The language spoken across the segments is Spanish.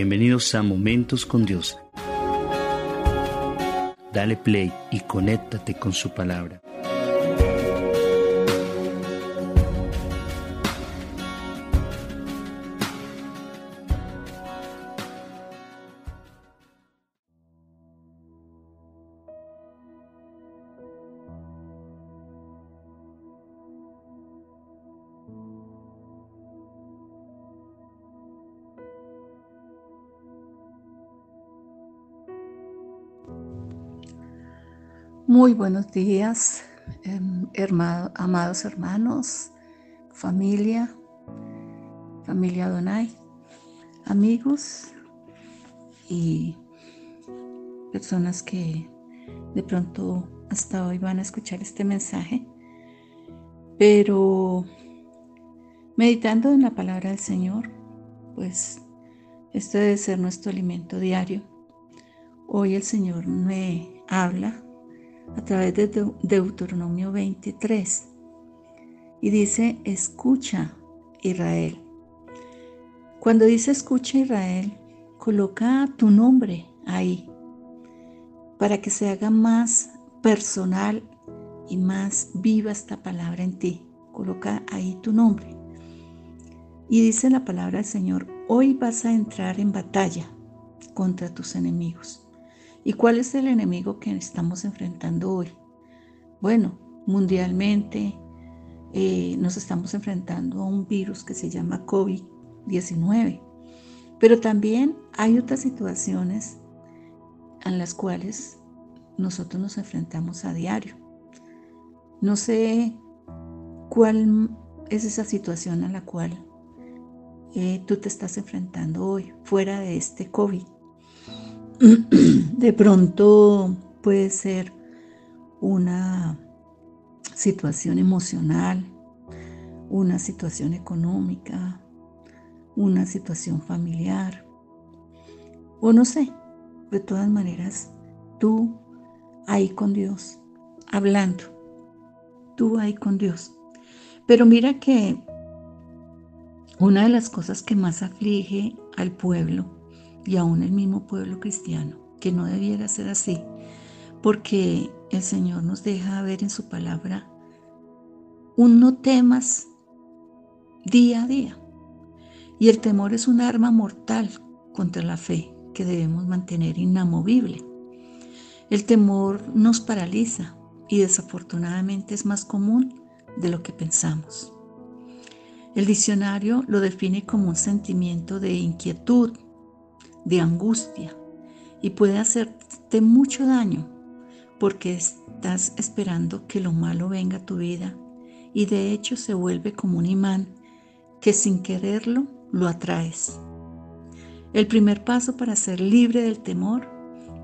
Bienvenidos a Momentos con Dios. Dale play y conéctate con su palabra. Muy buenos días, em, amados hermanos, familia, familia Donai, amigos y personas que de pronto hasta hoy van a escuchar este mensaje, pero meditando en la palabra del Señor, pues este debe ser nuestro alimento diario. Hoy el Señor me habla a través de Deuteronomio 23. Y dice, escucha Israel. Cuando dice escucha Israel, coloca tu nombre ahí para que se haga más personal y más viva esta palabra en ti. Coloca ahí tu nombre. Y dice la palabra del Señor, hoy vas a entrar en batalla contra tus enemigos. ¿Y cuál es el enemigo que estamos enfrentando hoy? Bueno, mundialmente eh, nos estamos enfrentando a un virus que se llama COVID-19, pero también hay otras situaciones en las cuales nosotros nos enfrentamos a diario. No sé cuál es esa situación a la cual eh, tú te estás enfrentando hoy, fuera de este COVID. De pronto puede ser una situación emocional, una situación económica, una situación familiar, o no sé, de todas maneras, tú ahí con Dios, hablando, tú ahí con Dios. Pero mira que una de las cosas que más aflige al pueblo y aún el mismo pueblo cristiano, que no debiera ser así, porque el Señor nos deja ver en su palabra un no temas día a día. Y el temor es un arma mortal contra la fe que debemos mantener inamovible. El temor nos paraliza y desafortunadamente es más común de lo que pensamos. El diccionario lo define como un sentimiento de inquietud, de angustia y puede hacerte mucho daño porque estás esperando que lo malo venga a tu vida y de hecho se vuelve como un imán que sin quererlo lo atraes. El primer paso para ser libre del temor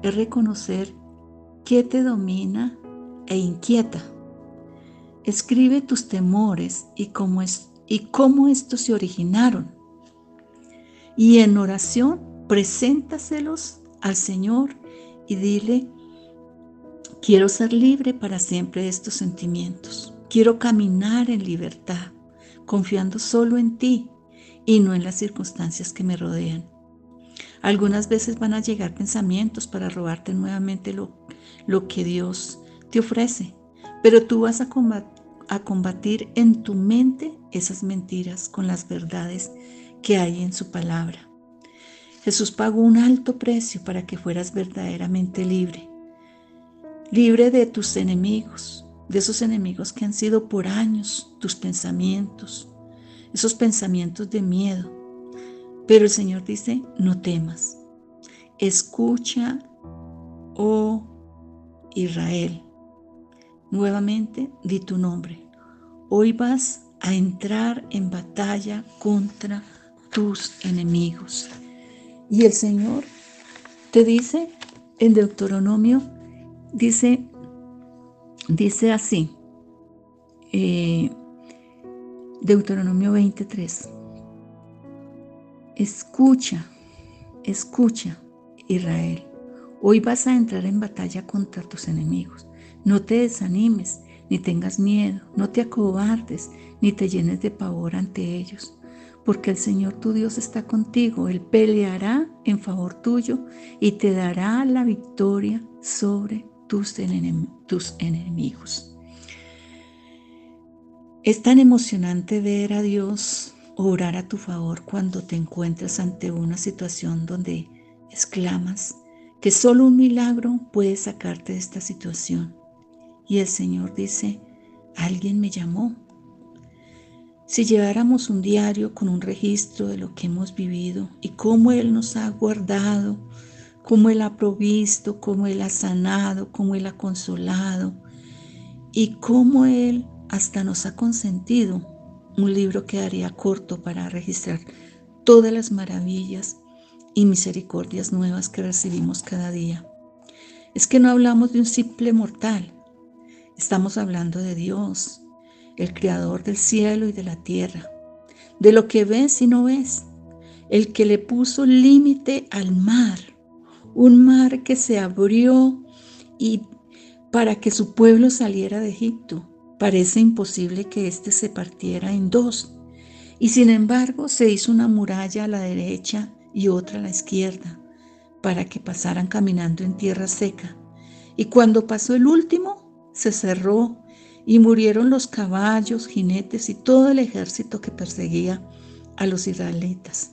es reconocer qué te domina e inquieta. Escribe tus temores y cómo, es, y cómo estos se originaron. Y en oración preséntaselos al Señor y dile, quiero ser libre para siempre de estos sentimientos. Quiero caminar en libertad, confiando solo en ti y no en las circunstancias que me rodean. Algunas veces van a llegar pensamientos para robarte nuevamente lo, que Dios te ofrece, pero tú vas a combatir en tu mente esas mentiras con las verdades que hay en su palabra. Jesús pagó un alto precio para que fueras verdaderamente libre. Libre de tus enemigos, de esos enemigos que han sido por años tus pensamientos, esos pensamientos de miedo. Pero el Señor dice, no temas. Escucha, oh Israel. Nuevamente di tu nombre. Hoy vas a entrar en batalla contra tus enemigos. Y el Señor te dice en Deuteronomio, dice, dice así, eh, Deuteronomio 23, escucha, escucha Israel, hoy vas a entrar en batalla contra tus enemigos, no te desanimes, ni tengas miedo, no te acobardes, ni te llenes de pavor ante ellos porque el Señor tu Dios está contigo. Él peleará en favor tuyo y te dará la victoria sobre tus, enemigos. Es tan emocionante ver a Dios orar a tu favor cuando te encuentras ante una situación donde exclamas que solo un milagro puede sacarte de esta situación. Y el Señor dice, alguien me llamó. Si lleváramos un diario con un registro de lo que hemos vivido y cómo Él nos ha guardado, cómo Él ha provisto, cómo Él ha sanado, cómo Él ha consolado y cómo Él hasta nos ha consentido un libro quedaría corto para registrar todas las maravillas y misericordias nuevas que recibimos cada día. Es que no hablamos de un simple mortal, estamos hablando de Dios, el creador del cielo y de la tierra, de lo que ves y no ves, el que le puso límite al mar, un mar que se abrió y para que su pueblo saliera de Egipto Parece imposible que éste se partiera en dos, y sin embargo se hizo una muralla a la derecha y otra a la izquierda, para que pasaran caminando en tierra seca. Y cuando pasó el último, se cerró y murieron los caballos, jinetes y todo el ejército que perseguía a los israelitas.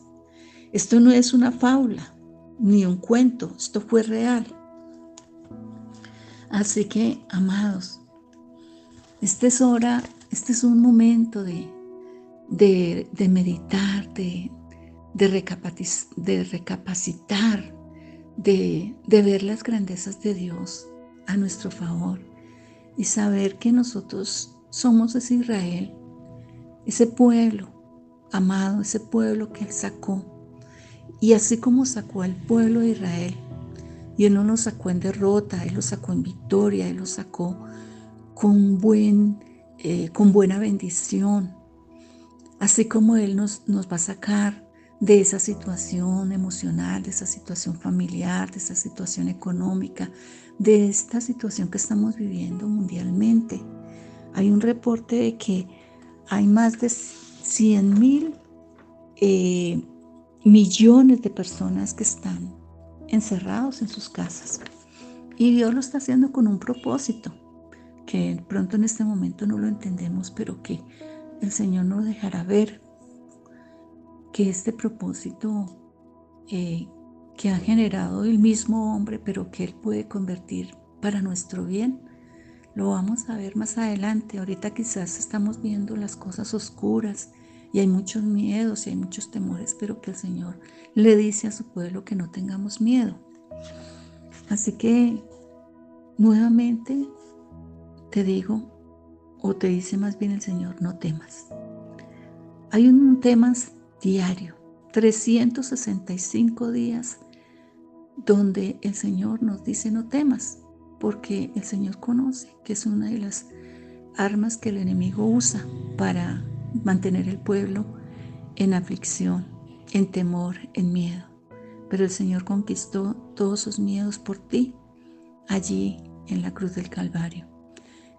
Esto no es una fábula ni un cuento, esto fue real. Así que, amados, este es hora, este es un momento de, de, meditar, de, de, recapacitar, de, de ver las grandezas de Dios a nuestro favor y saber que nosotros somos ese Israel, ese pueblo amado, ese pueblo que Él sacó. Y así como sacó al pueblo de Israel, y Él no lo sacó en derrota, Él lo sacó en victoria, Él lo sacó con, buen, eh, con buena bendición, así como Él nos, nos va a sacar de esa situación emocional, de esa situación familiar, de esa situación económica, de esta situación que estamos viviendo mundialmente. Hay un reporte de que hay más de 100 mil eh, millones de personas que están encerrados en sus casas. Y Dios lo está haciendo con un propósito que pronto en este momento no lo entendemos, pero que el Señor nos dejará ver que este propósito eh, que ha generado el mismo hombre, pero que Él puede convertir para nuestro bien, lo vamos a ver más adelante. Ahorita quizás estamos viendo las cosas oscuras y hay muchos miedos y hay muchos temores, pero que el Señor le dice a su pueblo que no tengamos miedo. Así que nuevamente te digo, o te dice más bien el Señor, no temas. Hay un tema diario, 365 días, donde el Señor nos dice no temas, porque el Señor conoce que es una de las armas que el enemigo usa para mantener el pueblo en aflicción, en temor, en miedo. Pero el Señor conquistó todos sus miedos por ti allí en la cruz del Calvario.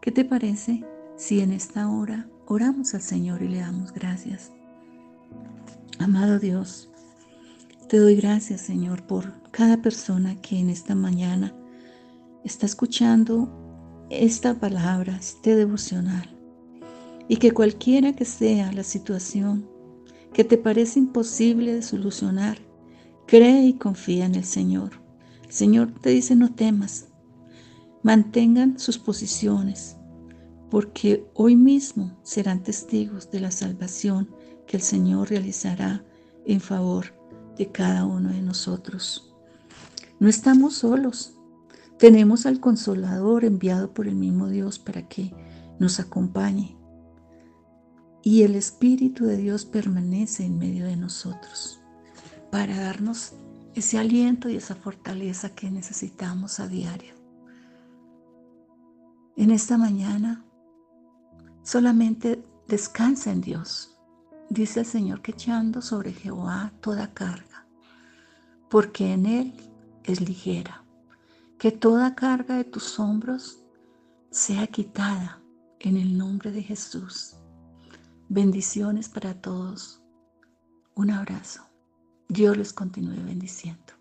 ¿Qué te parece si en esta hora oramos al Señor y le damos gracias? Amado Dios, te doy gracias Señor por cada persona que en esta mañana está escuchando esta palabra, este devocional, y que cualquiera que sea la situación que te parece imposible de solucionar, cree y confía en el Señor. Señor te dice no temas, mantengan sus posiciones, porque hoy mismo serán testigos de la salvación que el Señor realizará en favor de cada uno de nosotros. No estamos solos, tenemos al consolador enviado por el mismo Dios para que nos acompañe. Y el Espíritu de Dios permanece en medio de nosotros para darnos ese aliento y esa fortaleza que necesitamos a diario. En esta mañana solamente descansa en Dios. Dice el Señor que echando sobre Jehová toda carga, porque en Él es ligera. Que toda carga de tus hombros sea quitada en el nombre de Jesús. Bendiciones para todos. Un abrazo. Dios les continúe bendiciendo.